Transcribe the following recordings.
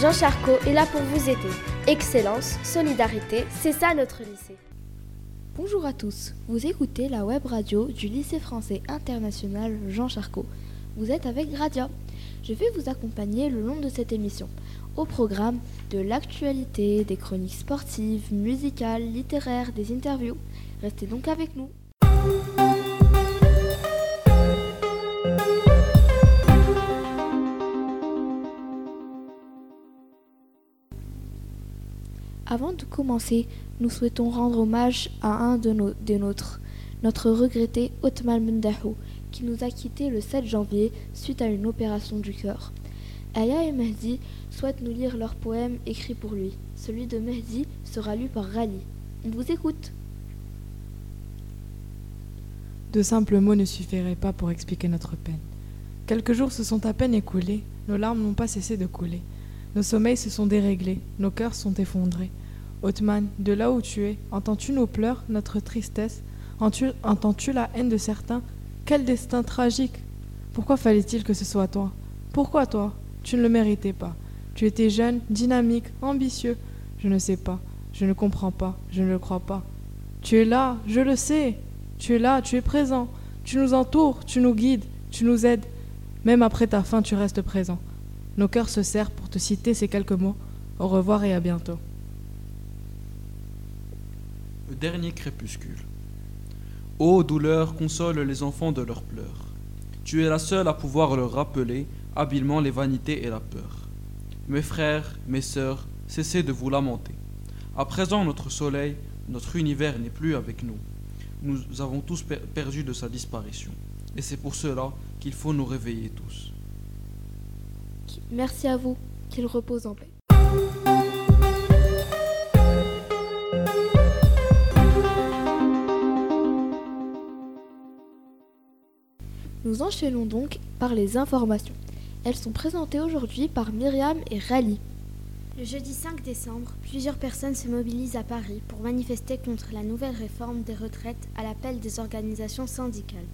Jean Charcot est là pour vous aider. Excellence, solidarité, c'est ça notre lycée. Bonjour à tous, vous écoutez la web radio du lycée français international Jean Charcot. Vous êtes avec Radia. Je vais vous accompagner le long de cette émission. Au programme de l'actualité, des chroniques sportives, musicales, littéraires, des interviews. Restez donc avec nous. Avant de commencer, nous souhaitons rendre hommage à un de nos des nôtres, notre regretté Othman Mendahou, qui nous a quittés le 7 janvier suite à une opération du cœur. Aya et Mehdi souhaitent nous lire leur poème écrit pour lui. Celui de Mehdi sera lu par Rali. On vous écoute. De simples mots ne suffiraient pas pour expliquer notre peine. Quelques jours se sont à peine écoulés, nos larmes n'ont pas cessé de couler. Nos sommeils se sont déréglés, nos cœurs sont effondrés. Othman, de là où tu es, entends-tu nos pleurs, notre tristesse? Entends-tu la haine de certains? Quel destin tragique Pourquoi fallait-il que ce soit toi? Pourquoi toi? Tu ne le méritais pas. Tu étais jeune, dynamique, ambitieux. Je ne sais pas, je ne comprends pas, je ne le crois pas. Tu es là, je le sais. Tu es là, tu es présent. Tu nous entoures, tu nous guides, tu nous aides. Même après ta fin, tu restes présent. Nos cœurs se serrent pour te citer ces quelques mots. Au revoir et à bientôt. Le dernier crépuscule. Ô douleur, console les enfants de leurs pleurs. Tu es la seule à pouvoir leur rappeler habilement les vanités et la peur. Mes frères, mes sœurs, cessez de vous lamenter. À présent, notre soleil, notre univers n'est plus avec nous. Nous avons tous perdu de sa disparition. Et c'est pour cela qu'il faut nous réveiller tous. Merci à vous. Qu'il repose en paix. Nous enchaînons donc par les informations. Elles sont présentées aujourd'hui par Myriam et Rally. Le jeudi 5 décembre, plusieurs personnes se mobilisent à Paris pour manifester contre la nouvelle réforme des retraites à l'appel des organisations syndicales.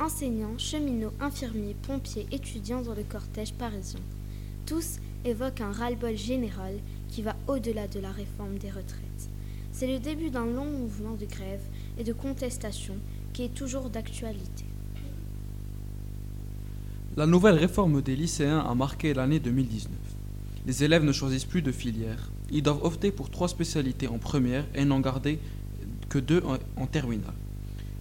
Enseignants, cheminots, infirmiers, pompiers, étudiants dans le cortège parisien. Tous évoquent un ras-le-bol général qui va au-delà de la réforme des retraites. C'est le début d'un long mouvement de grève et de contestation qui est toujours d'actualité. La nouvelle réforme des lycéens a marqué l'année 2019. Les élèves ne choisissent plus de filière. Ils doivent opter pour trois spécialités en première et n'en garder que deux en terminale.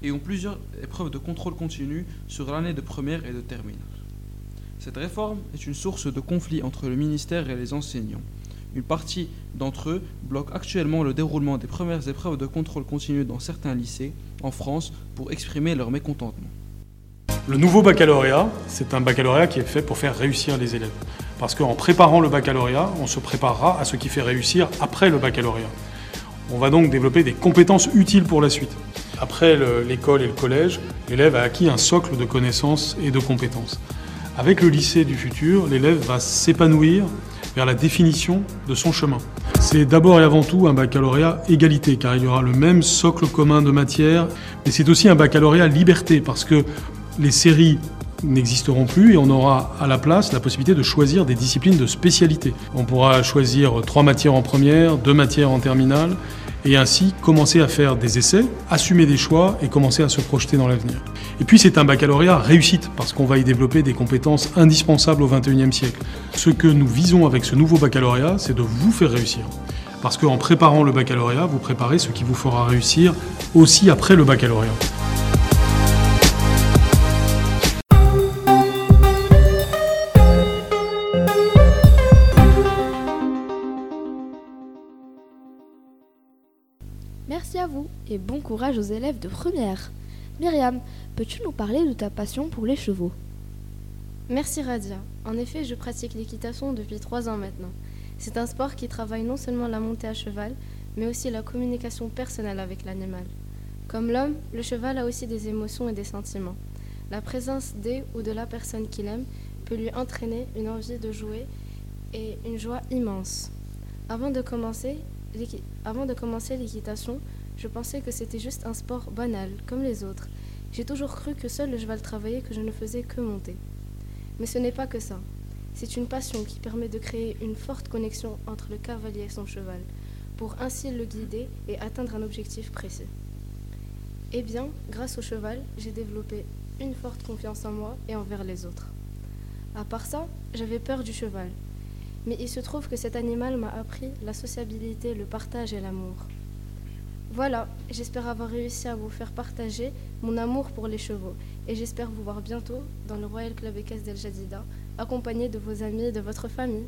Et ont plusieurs épreuves de contrôle continu sur l'année de première et de terminale. Cette réforme est une source de conflit entre le ministère et les enseignants. Une partie d'entre eux bloque actuellement le déroulement des premières épreuves de contrôle continu dans certains lycées en France pour exprimer leur mécontentement. Le nouveau baccalauréat, c'est un baccalauréat qui est fait pour faire réussir les élèves. Parce qu'en préparant le baccalauréat, on se préparera à ce qui fait réussir après le baccalauréat. On va donc développer des compétences utiles pour la suite. Après l'école et le collège, l'élève a acquis un socle de connaissances et de compétences. Avec le lycée du futur, l'élève va s'épanouir vers la définition de son chemin. C'est d'abord et avant tout un baccalauréat égalité, car il y aura le même socle commun de matière, mais c'est aussi un baccalauréat liberté, parce que les séries n'existeront plus et on aura à la place la possibilité de choisir des disciplines de spécialité. On pourra choisir trois matières en première, deux matières en terminale, et ainsi commencer à faire des essais, assumer des choix et commencer à se projeter dans l'avenir. Et puis c'est un baccalauréat réussite parce qu'on va y développer des compétences indispensables au XXIe siècle. Ce que nous visons avec ce nouveau baccalauréat, c'est de vous faire réussir. Parce qu'en préparant le baccalauréat, vous préparez ce qui vous fera réussir aussi après le baccalauréat. Merci à vous et bon courage aux élèves de première. Myriam, peux-tu nous parler de ta passion pour les chevaux? Merci Radia. En effet, je pratique l'équitation depuis trois ans maintenant. C'est un sport qui travaille non seulement la montée à cheval, mais aussi la communication personnelle avec l'animal. Comme l'homme, le cheval a aussi des émotions et des sentiments. La présence des ou de la personne qu'il aime peut lui entraîner une envie de jouer et une joie immense. Avant de commencer, avant de commencer l'équitation, je pensais que c'était juste un sport banal, comme les autres. J'ai toujours cru que seul le cheval travaillait, que je ne faisais que monter. Mais ce n'est pas que ça. C'est une passion qui permet de créer une forte connexion entre le cavalier et son cheval, pour ainsi le guider et atteindre un objectif précis. Eh bien, grâce au cheval, j'ai développé une forte confiance en moi et envers les autres. À part ça, j'avais peur du cheval. Mais il se trouve que cet animal m'a appris la sociabilité, le partage et l'amour. Voilà, j'espère avoir réussi à vous faire partager mon amour pour les chevaux et j'espère vous voir bientôt dans le Royal Club Équestre d'El Jadida, accompagné de vos amis et de votre famille.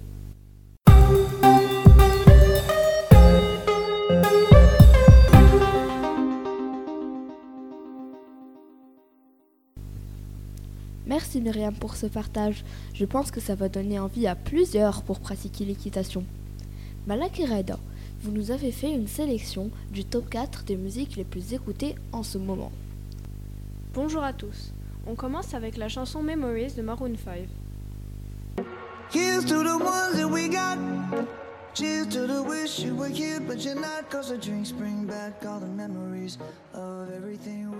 Merci Myriam pour ce partage. Je pense que ça va donner envie à plusieurs pour pratiquer l'équitation. Malak et Reda, vous nous avez fait une sélection du top 4 des musiques les plus écoutées en ce moment. Bonjour à tous. On commence avec la chanson Memories de Maroon 5. Here's to the ones that we got. Cheers to the wish you were here, but you're not. Cause the drinks bring back all the memories of everything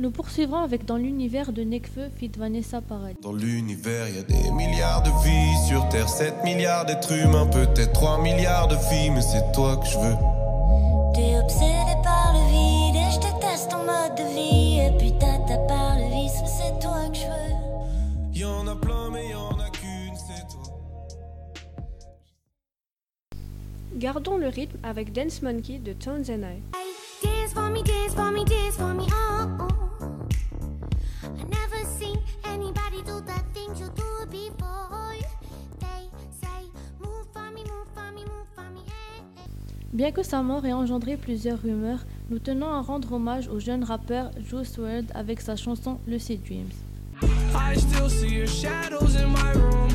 Nous poursuivrons avec Dans l'univers de Nekfeu, fit Vanessa Paradis. Dans l'univers, il y a des milliards de vies. Sur Terre, 7 milliards d'êtres humains. Peut-être 3 milliards de filles, mais c'est toi que je veux. T'es obsédé par le vide et je déteste ton mode de vie. Et puis t'as par le vice, mais c'est toi que je veux. Y'en a plein, mais y'en a qu'une, c'est toi. Gardons le rythme avec Dance Monkey de Tones and I. Dance for me, dance for me, dance for me, oh, Bien que sa mort ait engendré plusieurs rumeurs, nous tenons à rendre hommage au jeune rappeur Juice WRLD avec sa chanson Lucid Dreams. I still see your shadows in my room.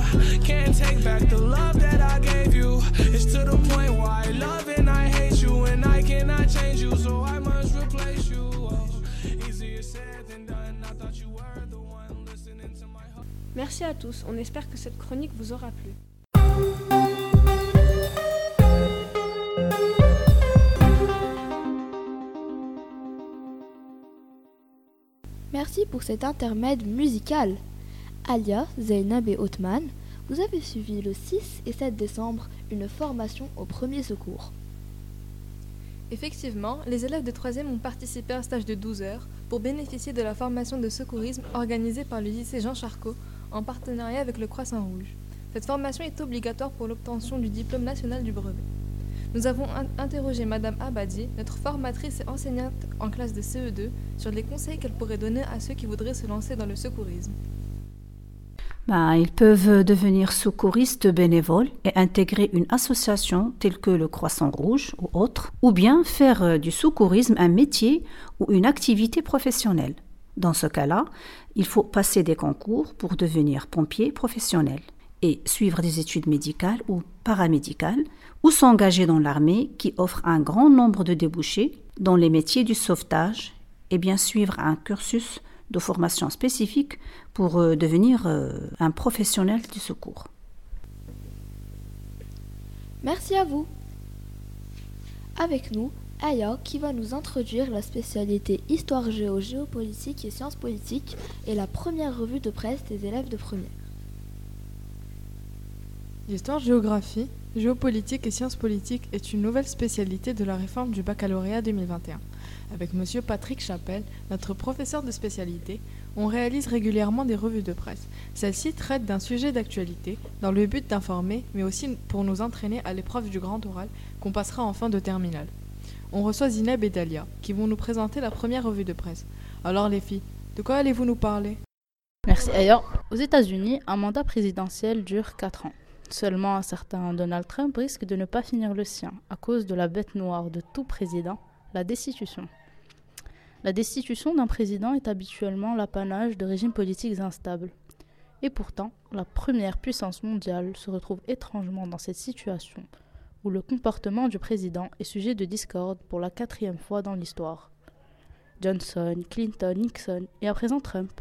Can't take back the love that I gave you. It's to the point where I love and I hate you, and I cannot change you, so I must replace you. Oh, easier said than done. I thought you were the one listening to my heart. Merci à tous. On espère que cette chronique vous aura plu. Merci pour cet intermède musical. Alia, Zainab et Othman, vous avez suivi le 6 et 7 décembre une formation au premier secours. Effectivement, les élèves de 3e ont participé à un stage de 12 heures pour bénéficier de la formation de secourisme organisée par le lycée Jean Charcot en partenariat avec le Croissant Rouge. Cette formation est obligatoire pour l'obtention du diplôme national du brevet. Nous avons interrogé Madame Abadi, notre formatrice et enseignante en classe de CE2, sur les conseils qu'elle pourrait donner à ceux qui voudraient se lancer dans le secourisme. Ben, ils peuvent devenir secouristes bénévoles et intégrer une association telle que le Croissant Rouge ou autre, ou bien faire euh, du secourisme un métier ou une activité professionnelle. Dans ce cas-là, il faut passer des concours pour devenir pompier professionnel et suivre des études médicales ou paramédicales ou s'engager dans l'armée qui offre un grand nombre de débouchés dans les métiers du sauvetage et bien suivre un cursus de formation spécifique pour euh, devenir euh, un professionnel du secours. Merci à vous. Avec nous, Aya qui va nous introduire la spécialité Histoire géo, géopolitique et sciences politiques et la première revue de presse des élèves de première. L'histoire-géographie, géopolitique et sciences politiques est une nouvelle spécialité de la réforme du baccalauréat 2021. Avec M. Patrick Chapelle, notre professeur de spécialité, on réalise régulièrement des revues de presse. Celles-ci traitent d'un sujet d'actualité, dans le but d'informer, mais aussi pour nous entraîner à l'épreuve du grand oral qu'on passera en fin de terminale. On reçoit Zineb et Dalia, qui vont nous présenter la première revue de presse. Alors les filles, de quoi allez-vous nous parler? Merci. Ailleurs, aux États-Unis, un mandat présidentiel dure 4 ans. Seulement un certain Donald Trump risque de ne pas finir le sien à cause de la bête noire de tout président, la destitution. La destitution d'un président est habituellement l'apanage de régimes politiques instables. Et pourtant, la première puissance mondiale se retrouve étrangement dans cette situation où le comportement du président est sujet de discorde pour la quatrième fois dans l'histoire. Johnson, Clinton, Nixon et à présent Trump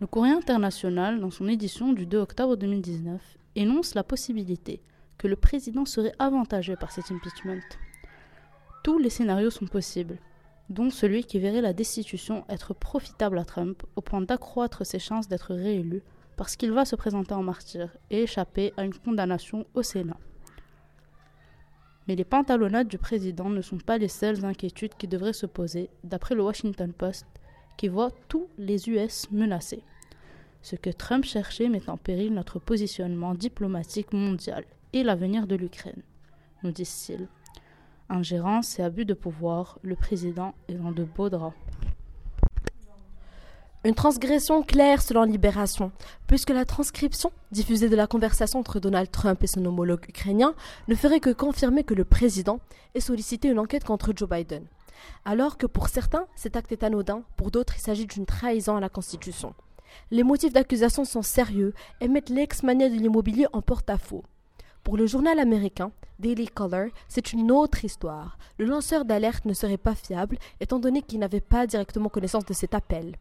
le Courrier international, dans son édition du 2 octobre 2019, énonce la possibilité que le président serait avantagé par cet impeachment. Tous les scénarios sont possibles. dont celui qui verrait la destitution être profitable à Trump au point d'accroître ses chances d'être réélu parce qu'il va se présenter en martyr et échapper à une condamnation au Sénat. Mais les pantalonnades du président ne sont pas les seules inquiétudes qui devraient se poser, d'après le Washington Post, qui voit tous les US menacés. Ce que Trump cherchait met en péril notre positionnement diplomatique mondial et l'avenir de l'Ukraine, nous disent-ils. Ingérence et abus de pouvoir, le président est dans de beaux draps. Une transgression claire selon Libération, puisque la transcription diffusée de la conversation entre Donald Trump et son homologue ukrainien ne ferait que confirmer que le président ait sollicité une enquête contre Joe Biden. Alors que pour certains, cet acte est anodin, pour d'autres, il s'agit d'une trahison à la Constitution. Les motifs d'accusation sont sérieux et mettent l'ex-mania de l'immobilier en porte-à-faux. Pour le journal américain Daily Caller, c'est une autre histoire. Le lanceur d'alerte ne serait pas fiable, étant donné qu'il n'avait pas directement connaissance de cet appel.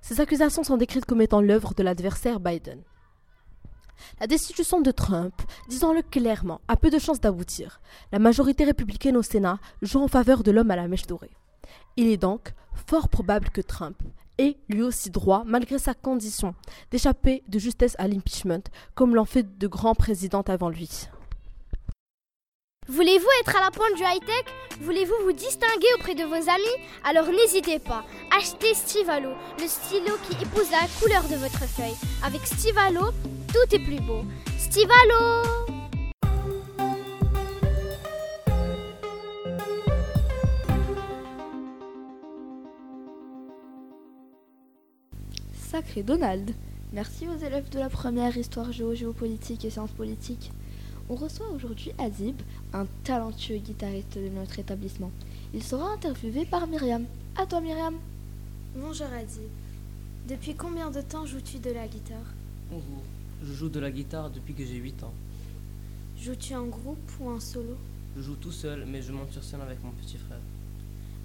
Ces accusations sont décrites comme étant l'œuvre de l'adversaire Biden. La destitution de Trump, disons-le clairement, a peu de chances d'aboutir. La majorité républicaine au Sénat joue en faveur de l'homme à la mèche dorée. Il est donc fort probable que Trump ait lui aussi droit, malgré sa condition, d'échapper de justesse à l'impeachment, comme l'ont fait de grands présidents avant lui. Voulez-vous être à la pointe du high-tech Voulez-vous vous distinguer auprès de vos amis? Alors n'hésitez pas, achetez Stivalo, le stylo qui épouse la couleur de votre feuille. Avec Stivalo, tout est plus beau. Stivalo Sacré Donald Merci aux élèves de la première histoire géo-géopolitique et sciences politiques. On reçoit aujourd'hui Azib, un talentueux guitariste de notre établissement. Il sera interviewé par Myriam. À toi Myriam. Bonjour Azib. Depuis combien de temps joues-tu de la guitare? Bonjour. Je joue de la guitare depuis que j'ai 8 ans. Joues-tu en groupe ou en solo? Je joue tout seul, mais je monte sur scène avec mon petit frère.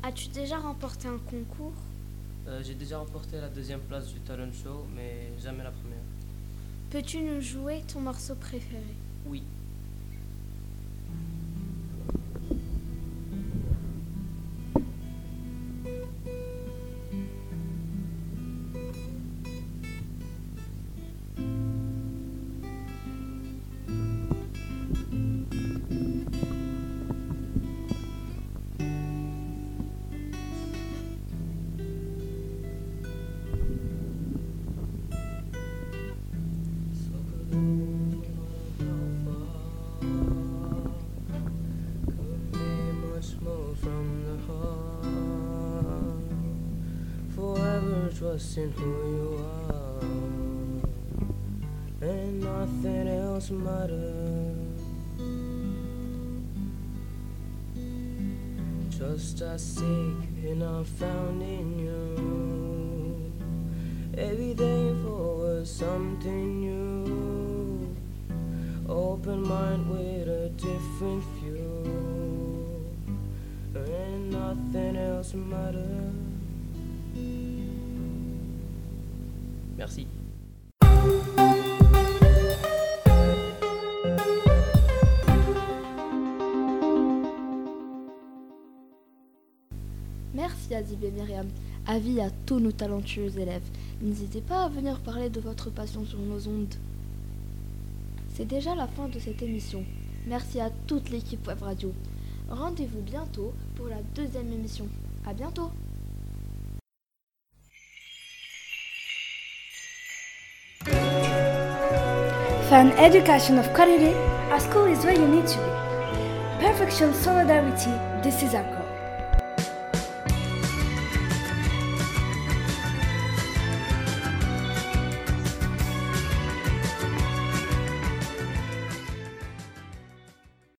As-tu déjà remporté un concours? Euh, j'ai déjà remporté la deuxième place du talent show, mais jamais la première. Peux-tu nous jouer ton morceau préféré? Oui. Trust in who you are, and nothing else matters. Trust our sake, and I'm found in you. Every day forward, something new. Open mind with a different view, and nothing else matters. Merci. Merci Azib et Myriam. Avis à tous nos talentueux élèves. N'hésitez pas à venir parler de votre passion sur nos ondes. C'est déjà la fin de cette émission. Merci à toute l'équipe Web Radio. Rendez-vous bientôt pour la deuxième émission. À bientôt. For an education of quality, our school is where you need to be. Perfection Solidarity, this is our goal.